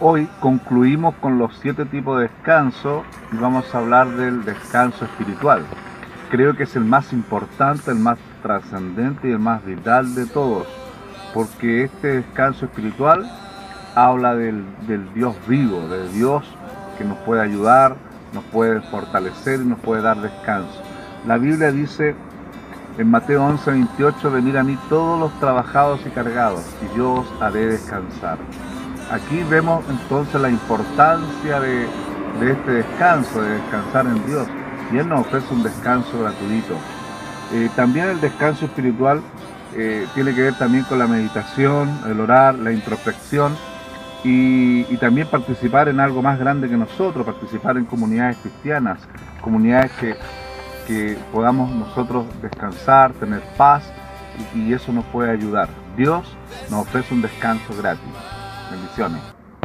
hoy concluimos con los siete tipos de descanso y vamos a hablar del descanso espiritual. Creo que es el más importante, el más trascendente y el más vital de todos, porque este descanso espiritual habla del, Dios vivo, del Dios que nos puede ayudar, nos puede fortalecer y nos puede dar descanso. La Biblia dice en Mateo 11, 28, venir a mí todos los trabajados y cargados, y yo os haré descansar. Aquí vemos entonces la importancia de, este descanso, de descansar en Dios. Y Él nos ofrece un descanso gratuito. Eh, también el descanso espiritual eh, tiene que ver también con la meditación, el orar, la introspección y, también participar en algo más grande que nosotros, participar en comunidades cristianas, comunidades que, que podamos nosotros descansar, tener paz y, y eso nos puede ayudar. Dios nos ofrece un descanso gratis. Bendiciones.